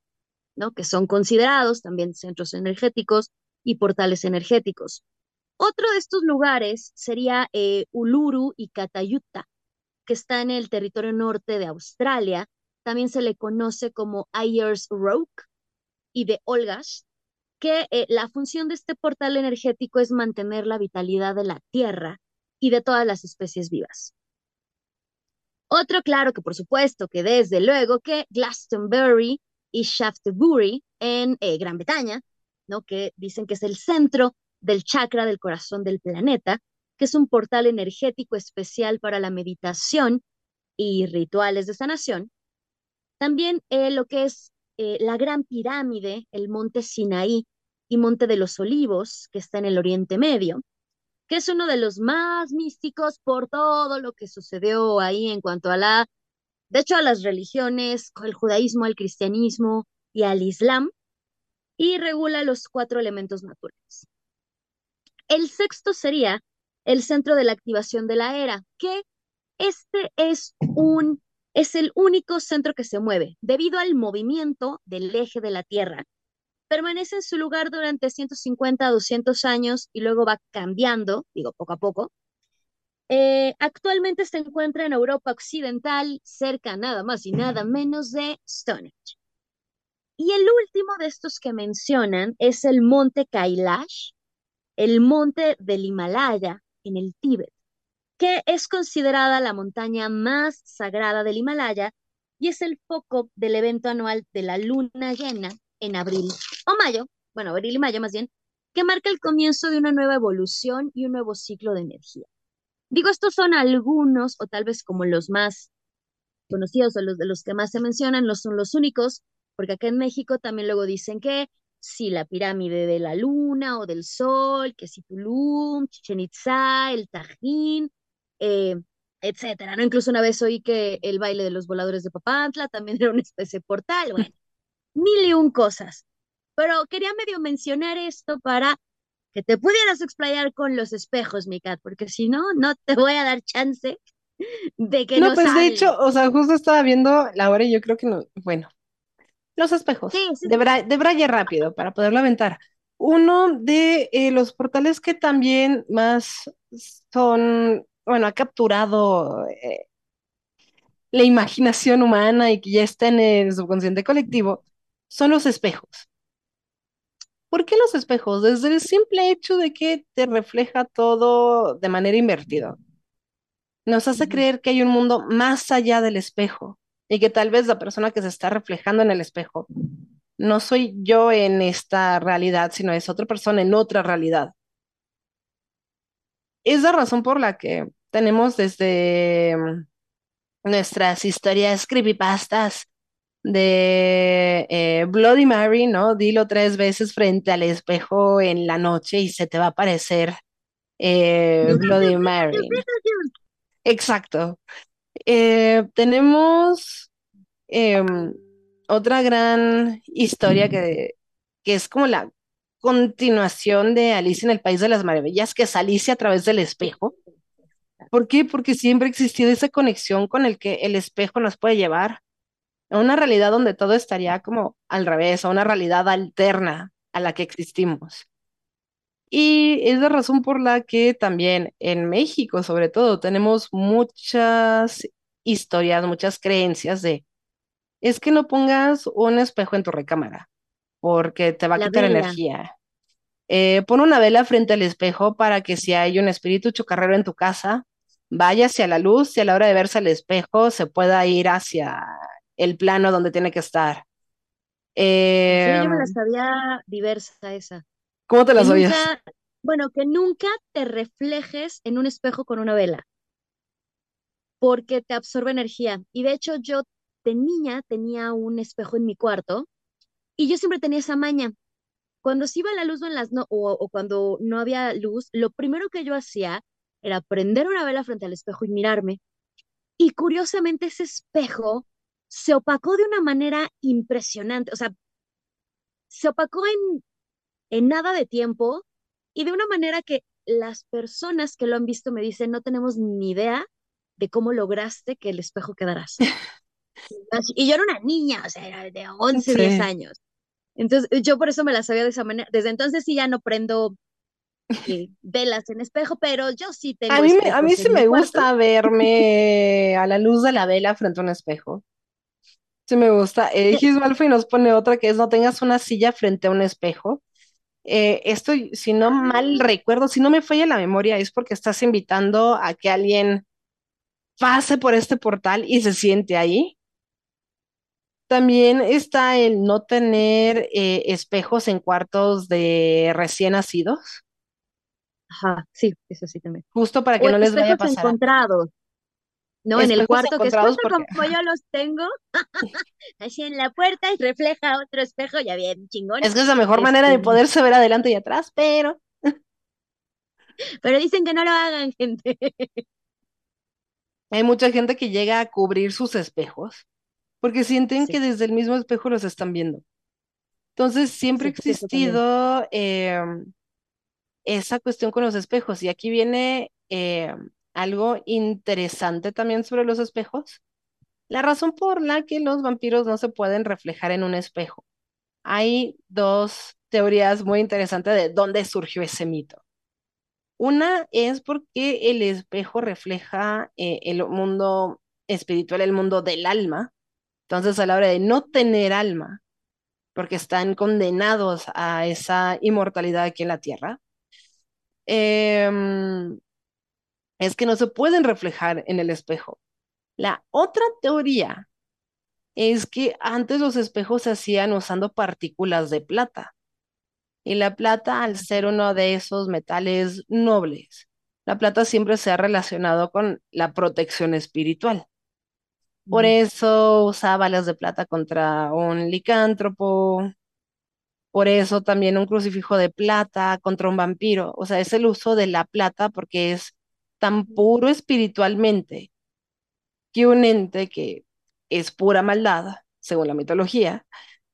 ¿no? que son considerados también centros energéticos y portales energéticos. Otro de estos lugares sería Uluru y Catayuta, que está en el territorio norte de Australia también se le conoce como Ayers Rock y de Olgas, que eh, la función de este portal energético es mantener la vitalidad de la Tierra y de todas las especies vivas. Otro, claro que por supuesto, que desde luego que Glastonbury y Shaftesbury en eh, Gran Bretaña, ¿no? que dicen que es el centro del chakra del corazón del planeta, que es un portal energético especial para la meditación y rituales de sanación, también eh, lo que es eh, la Gran Pirámide, el monte Sinaí y Monte de los Olivos, que está en el Oriente Medio, que es uno de los más místicos por todo lo que sucedió ahí en cuanto a la, de hecho, a las religiones, el judaísmo, al cristianismo y al islam, y regula los cuatro elementos naturales. El sexto sería el centro de la activación de la era, que este es un es el único centro que se mueve debido al movimiento del eje de la Tierra. Permanece en su lugar durante 150 a 200 años y luego va cambiando, digo poco a poco. Eh, actualmente se encuentra en Europa Occidental, cerca nada más y nada menos de Stonehenge. Y el último de estos que mencionan es el monte Kailash, el monte del Himalaya en el Tíbet que es considerada la montaña más sagrada del Himalaya y es el foco del evento anual de la luna llena en abril o mayo, bueno, abril y mayo más bien, que marca el comienzo de una nueva evolución y un nuevo ciclo de energía. Digo, estos son algunos, o tal vez como los más conocidos o los de los que más se mencionan, no son los únicos, porque acá en México también luego dicen que si la pirámide de la luna o del sol, que si Tulum, Chichen Itza, el Tajín, eh, etcétera, ¿no? Incluso una vez oí que el baile de los voladores de Papantla también era una especie de portal, bueno, mil y un cosas. Pero quería medio mencionar esto para que te pudieras explayar con los espejos, mi cat, porque si no, no te voy a dar chance de que No, nos pues de hecho, o sea, justo estaba viendo la hora y yo creo que no, bueno, los espejos, Sí, sí, de, bra- de braille rápido para poderlo aventar. Uno de eh, los portales que también más son, bueno, ha capturado eh, la imaginación humana y que ya está en el subconsciente colectivo, son los espejos. ¿Por qué los espejos? Desde el simple hecho de que te refleja todo de manera invertida. Nos hace creer que hay un mundo más allá del espejo y que tal vez la persona que se está reflejando en el espejo no soy yo en esta realidad, sino es otra persona en otra realidad. Es la razón por la que tenemos desde mm, nuestras historias creepypastas de eh, Bloody Mary, ¿no? Dilo tres veces frente al espejo en la noche y se te va a aparecer eh, Bloody Mary. Exacto. Eh, tenemos em, otra gran historia que, que es como la continuación de Alicia en el País de las Maravillas, que es Alicia a través del espejo. ¿Por qué? Porque siempre ha existido esa conexión con el que el espejo nos puede llevar a una realidad donde todo estaría como al revés, a una realidad alterna a la que existimos. Y es la razón por la que también en México, sobre todo, tenemos muchas historias, muchas creencias de, es que no pongas un espejo en tu recámara, porque te va a La quitar vela. energía. Eh, pon una vela frente al espejo para que si hay un espíritu chocarrero en tu casa, vaya hacia la luz y a la hora de verse al espejo se pueda ir hacia el plano donde tiene que estar. En serio, yo me la Em, sabía diversa esa. ¿cómo te la sabías? nunca, bueno, que nunca te reflejes en un espejo con una vela, porque te absorbe energía. Y de hecho, yo de niña tenía un espejo en mi cuarto y yo siempre tenía esa maña. Cuando se iba la luz o, en las no, o, o cuando no había luz, lo primero que yo hacía era prender una vela frente al espejo y mirarme. Y curiosamente ese espejo se opacó de una manera impresionante. O sea, se opacó en, en nada de tiempo y de una manera que las personas que lo han visto me dicen, no tenemos ni idea de cómo lograste que el espejo quedara así. Y yo era una niña, o sea, era de 11, 10 Sí. años. Entonces, yo por eso me la sabía de esa manera. Desde entonces sí ya no prendo eh, velas en espejo, pero yo sí A tengo mí, me- a mí sí me cuarto. gusta verme a la luz de la vela frente a un espejo. Sí me gusta. Eh, Gis Malfoy nos pone otra que es no tengas una silla frente a un espejo. Eh, esto, si no mal ah, recuerdo, si no me falla la memoria, es porque estás invitando a que alguien pase por este portal y se siente ahí. También está el no tener eh, espejos en cuartos de recién nacidos, Ajá, sí, eso sí también. justo para que O no les vaya a espejos pasar encontrados, ¿no? En el cuarto, que es justo porque como yo los tengo, así en la puerta y refleja otro espejo, ya bien, chingón. es que es la mejor manera de Este, poderse ver adelante y atrás, pero pero dicen que no lo hagan, gente. hay mucha gente que llega a cubrir sus espejos porque sienten Sí, que desde el mismo espejo los están viendo. Entonces siempre ha sí, existido em, esa cuestión con los espejos y aquí viene em, algo interesante también sobre los espejos. La razón por la que los vampiros no se pueden reflejar en un espejo. Hay dos teorías muy interesantes de dónde surgió ese mito. Una es porque el espejo refleja eh, el mundo espiritual, el mundo del alma. Entonces, a la hora de no tener alma, porque están condenados a esa inmortalidad aquí en la tierra, em, es que no se pueden reflejar en el espejo. La otra teoría es que antes los espejos se hacían usando partículas de plata. Y la plata, al ser uno de esos metales nobles, la plata siempre se ha relacionado con la protección espiritual. Por eso usaba balas de plata contra un licántropo, por eso también un crucifijo de plata contra un vampiro. O sea, es el uso de la plata porque es tan puro espiritualmente que un ente que es pura maldad, según la mitología,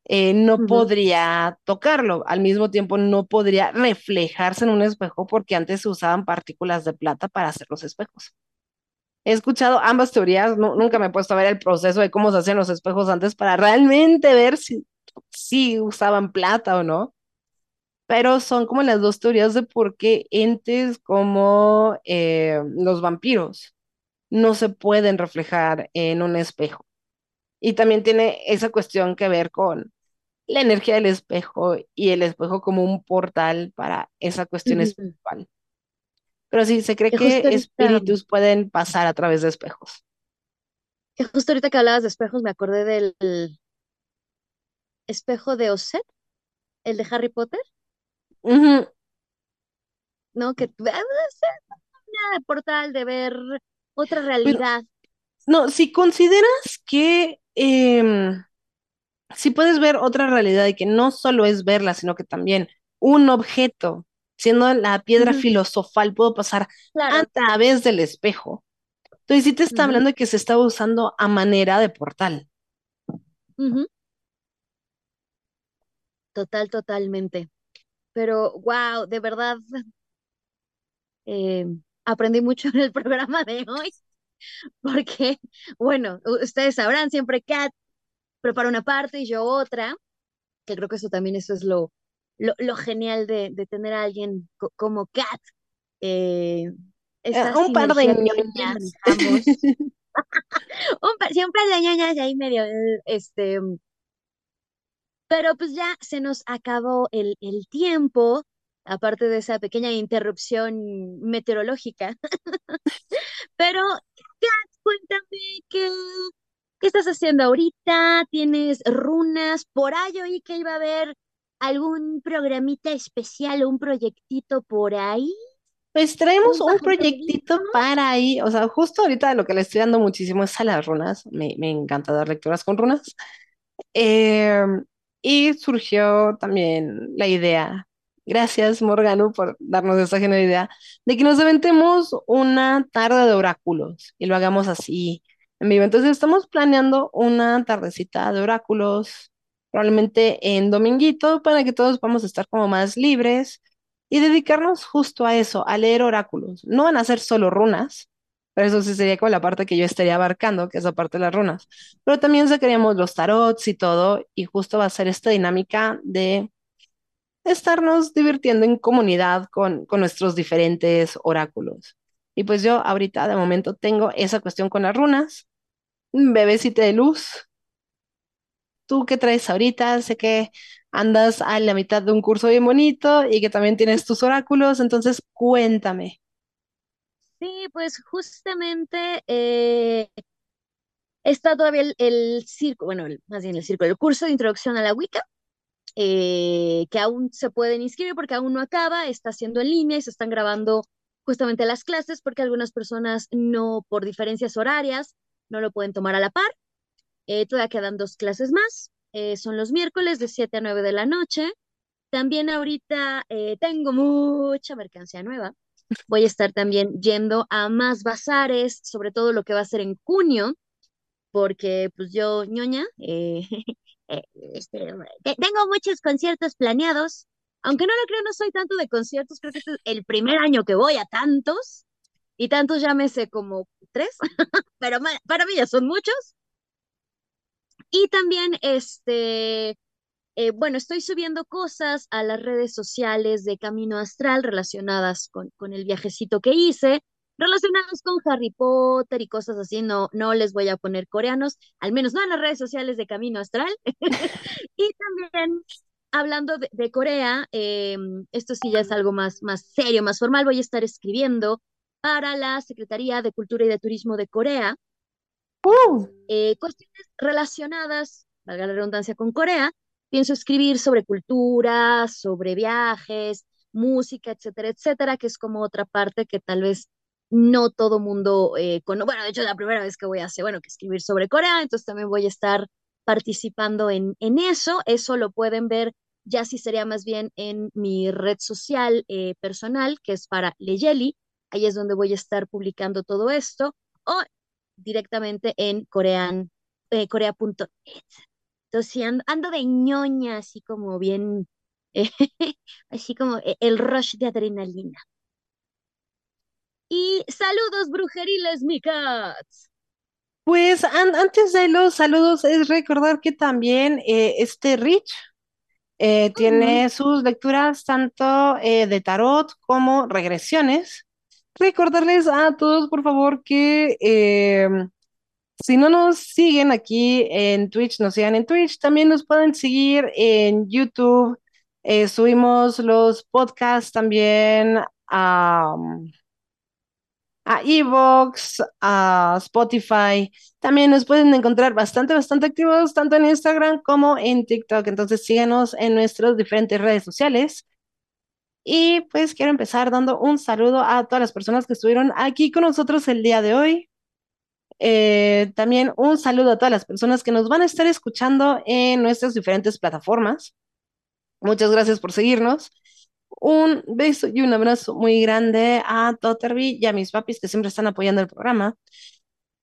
eh, no podría tocarlo. Al mismo tiempo, no podría reflejarse en un espejo porque antes se usaban partículas de plata para hacer los espejos. He escuchado ambas teorías, nu- nunca me he puesto a ver el proceso de cómo se hacían los espejos antes para realmente ver si, si usaban plata o no, pero son como las dos teorías de por qué entes como eh, los vampiros no se pueden reflejar en un espejo. Y también tiene esa cuestión que ver con la energía del espejo y el espejo como un portal para esa cuestión espiritual. Pero sí, se cree Que que justo ahorita, espíritus pueden pasar a través de espejos. que justo ahorita que hablabas de espejos, me acordé del espejo de Osset, el de Harry Potter, Ujú. ¿no? Que es una portal de ver otra Pero realidad. no, si consideras que em, si puedes ver otra realidad y que no solo es verla, sino que también un objeto, siendo la piedra Ujú, filosofal, puedo pasar a Claro. través del espejo. Entonces sí te está hablando de que se está usando a manera de portal. ujú. Total, totalmente. Pero, wow, de verdad, eh, aprendí mucho en el programa de hoy, porque, bueno, ustedes sabrán, siempre Kat prepara una parte y yo otra, que creo que eso también eso es lo, lo, lo genial de, de tener a alguien co- como Kat, eh, Eh, un par de ñoñas. Un pa- siempre de ñañas ahí medio, este, pero pues ya se nos acabó el, el tiempo, aparte de esa pequeña interrupción meteorológica. Pero, Kat, cuéntame qué, qué estás haciendo ahorita. ¿Tienes runas? Por ahí oí que iba a haber algún programita especial o un proyectito por ahí, Pues traemos un un bajo proyecto. proyectito para ahí, o sea, justo ahorita lo que le estoy dando muchísimo es a las runas, me, me encanta dar lecturas con runas, Eh, y surgió también la idea, gracias Morgano por darnos esa genial idea, de que nos aventemos una tarde de oráculos y lo hagamos así en vivo. Entonces estamos planeando una tardecita de oráculos, probablemente en dominguito, para que todos podamos estar como más libres y dedicarnos justo a eso, a leer oráculos. No van a ser solo runas. Eso sí sería como la parte que yo estaría abarcando, que es la parte de las runas pero también sacaríamos los tarots y todo, y justo va a ser esta dinámica de estarnos divirtiendo en comunidad con, con nuestros diferentes oráculos. Y pues yo ahorita de momento tengo esa cuestión con las runas, bebecita de luz, ¿tú qué traes ahorita? Sé que andas a la mitad de un curso bien bonito y que también tienes tus oráculos, entonces cuéntame. Sí, pues justamente eh, está todavía el, circo, bueno, el- más bien el circo, el curso de introducción a la Wicca. eh, que aún se pueden inscribir porque aún no acaba, está siendo en línea y se están grabando justamente las clases porque algunas personas no, por diferencias horarias, no lo pueden tomar a la par. Eh, todavía quedan dos clases más, son los miércoles de 7 a 9 de la noche. También ahorita tengo mucha mercancía nueva. Voy a estar también yendo a más bazares, sobre todo lo que va a ser en junio, porque pues yo, ñoña, eh, eh, este, te- tengo muchos conciertos planeados. Aunque no lo creo, no soy tanto de conciertos, creo que este es el primer año que voy a tantos, y tantos sé como tres, pero para mí ya son muchos. Y también, este, eh, bueno, estoy subiendo cosas a las redes sociales de Camino Astral relacionadas con, con el viajecito que hice, relacionados con Harry Potter y cosas así. No, no les voy a poner coreanos, al menos no en las redes sociales de Camino Astral. Y también, hablando de, de Corea, eh, esto sí ya es algo más, más serio, más formal, voy a estar escribiendo para la Secretaría de Cultura y de Turismo de Corea ¡Uh! eh, cuestiones relacionadas, valga la redundancia, con Corea. Pienso escribir sobre cultura, sobre viajes, música, etcétera, etcétera, que es como otra parte que tal vez no todo mundo eh, conoce. Bueno, de hecho, la primera vez que voy a hacer, bueno, que escribir sobre Corea, entonces también voy a estar participando en, en eso. Eso lo pueden ver ya si sería más bien en mi red social eh, personal, que es para Leyeli. Ahí es donde voy a estar publicando todo esto. O directamente en corean, eh, corea.net. Entonces sí, ando, de ñoña, así como bien, así como e, el rush de adrenalina. Y saludos brujeriles, mi cats. Pues antes de los saludos es recordar que también eh, este Rich eh, tiene sus lecturas tanto eh, de tarot como regresiones. Recordarles a todos, por favor, que em, si no nos siguen aquí en Twitch, nos sigan en Twitch. También nos pueden seguir en YouTube. subimos los podcasts también a a Evox, a Spotify. También nos pueden encontrar bastante, bastante activos tanto en Instagram como en TikTok. Entonces síguenos en nuestras diferentes redes sociales. Y pues quiero empezar dando un saludo a todas las personas que estuvieron aquí con nosotros el día de hoy. Eh, también un saludo a todas las personas que nos van a estar escuchando en nuestras diferentes plataformas. Muchas gracias por seguirnos. Un beso y un abrazo muy grande a Totterby y a mis papis que siempre están apoyando el programa.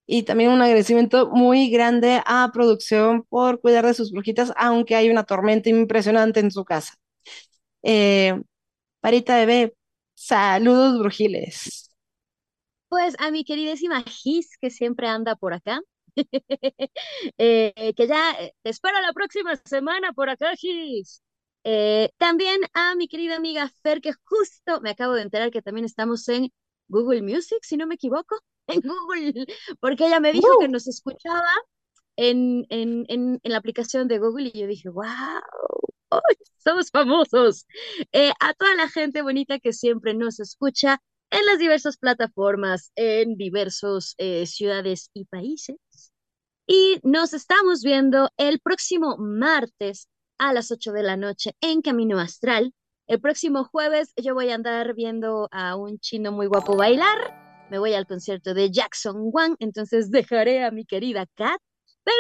Y también un agradecimiento muy grande a producción por cuidar de sus brujitas, aunque hay una tormenta impresionante en su casa. Eh, Parita Bebé, saludos brujiles. Pues a mi queridísima Gis, que siempre anda por acá. Eh, que ya eh, te espero la próxima semana por acá, Gis. Eh, también a mi querida amiga Fer, que justo me acabo de enterar que también estamos en Google Music, si no me equivoco, en Google, porque ella me dijo que nos escuchaba en, en, en, la aplicación de Google y yo dije, wow, somos famosos. Eh, a toda la gente bonita que siempre nos escucha en las diversas plataformas, en diversas eh, ciudades y países. Y nos estamos viendo el próximo martes a las 8 de la noche en Camino Astral. El próximo jueves yo voy a andar viendo a un chino muy guapo bailar. Me voy al concierto de Jackson Wang, entonces dejaré a mi querida Kat. Pero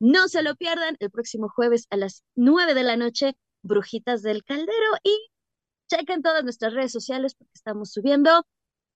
no se lo pierdan el próximo jueves a las 9 de la noche, Brujitas del Caldero. Y chequen todas nuestras redes sociales porque estamos subiendo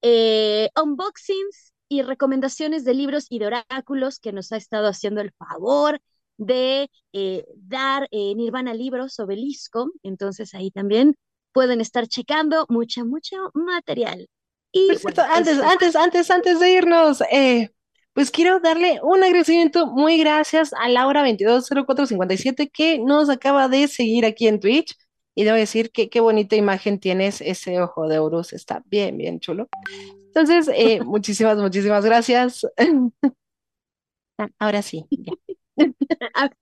eh, unboxings y recomendaciones de libros y de oráculos que nos ha estado haciendo el favor de eh, dar eh, Nirvana Libros Obelisco, entonces ahí también pueden estar checando mucha, mucho material. Y antes, antes, antes, antes de irnos, eh, pues quiero darle un agradecimiento muy gracias a Laura220457 que nos acaba de seguir aquí en Twitch. Y debo decir que qué bonita imagen tienes, ese ojo de Horus está bien, bien chulo. Entonces, muchísimas, muchísimas gracias. Ahora sí, ya.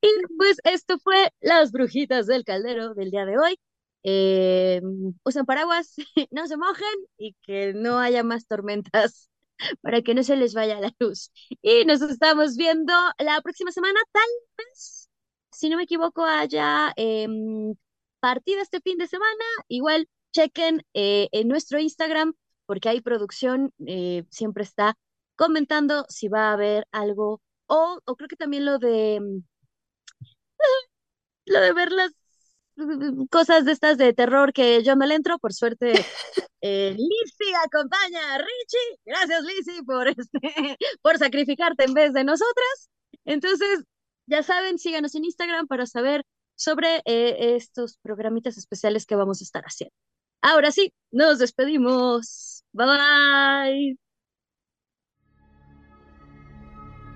y pues esto fue Las Brujitas del Caldero del día de hoy. Eh, usan paraguas, no se mojen y que no haya más tormentas para que no se les vaya la luz. Y nos estamos viendo la próxima semana, tal vez, si no me equivoco, haya em, partida este fin de semana. Igual chequen eh, en nuestro Instagram porque hay producción, eh, siempre está comentando si va a haber algo o, creo que también lo de mm, lo de ver las cosas de estas de terror que yo no le entro, por suerte eh, Lizzie acompaña a Richie. Gracias Lizzie por este, por sacrificarte en vez de nosotras. Entonces, ya saben, síganos en Instagram para saber sobre eh, estos programitas especiales que vamos a estar haciendo. Ahora sí, nos despedimos. Bye bye.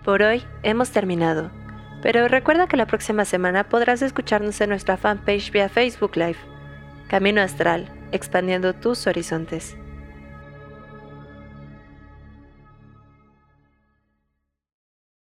Por hoy hemos terminado, pero recuerda que la próxima semana podrás escucharnos en nuestra fanpage vía Facebook Live. Camino Astral, expandiendo tus horizontes.